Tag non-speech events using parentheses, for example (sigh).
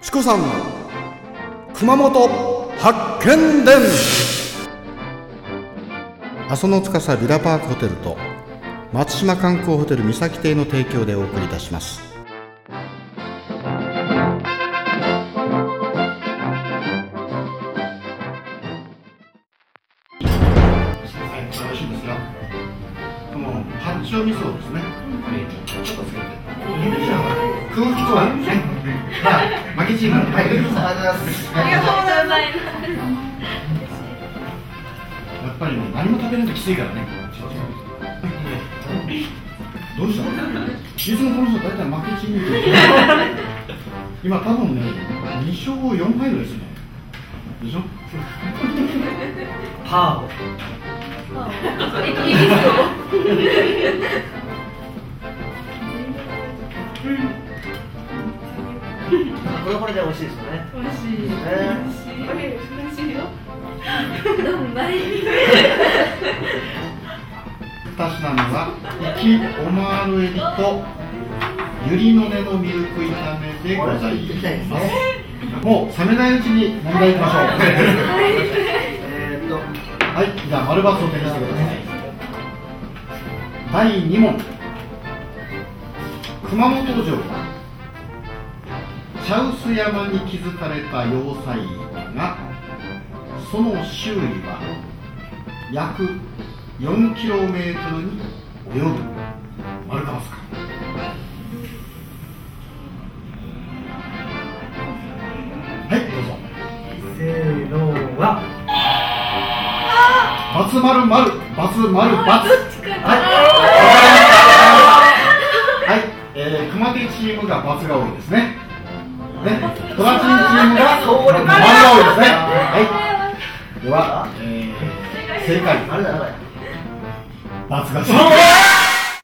チコさんの熊本発見伝阿蘇の司ビラパークホテルと松島観光ホテル三崎邸の提供でお送りいたしますはい、よろしいですよ。この八丁味噌ですね。ちょっとつけて。空腹はね。まあ、負けチーム。はい、ありがとうございます。ありがとうございます。やっぱりね、何も食べないときついからね。どうしたの？いつもこの人大体負けチームって今多分ね、2勝4敗ぐらいですね。でしょ？パ。ー (laughs) これこれで美味しいですよね。美味しい。ね美味しい美味しいよ。どんまい。二品目は、生きオマールエビとユリの根のミルク炒めでござい行きたいです。ます。ねもう冷めないうちに問題いきましょう。えっとはい、じゃあ丸バツを手にしてください。第2問。熊本城茶臼山に築かれた要塞がその周囲は約 4km に及ぶ。丸かますかはいどうぞ。せーのはバツ丸丸。バツ丸バツはい。はい、えー、熊手チームがバツが多いですねね、トラチンチームがそう丸が多いですね。はい。では、えー、正解。あれだあれだバツが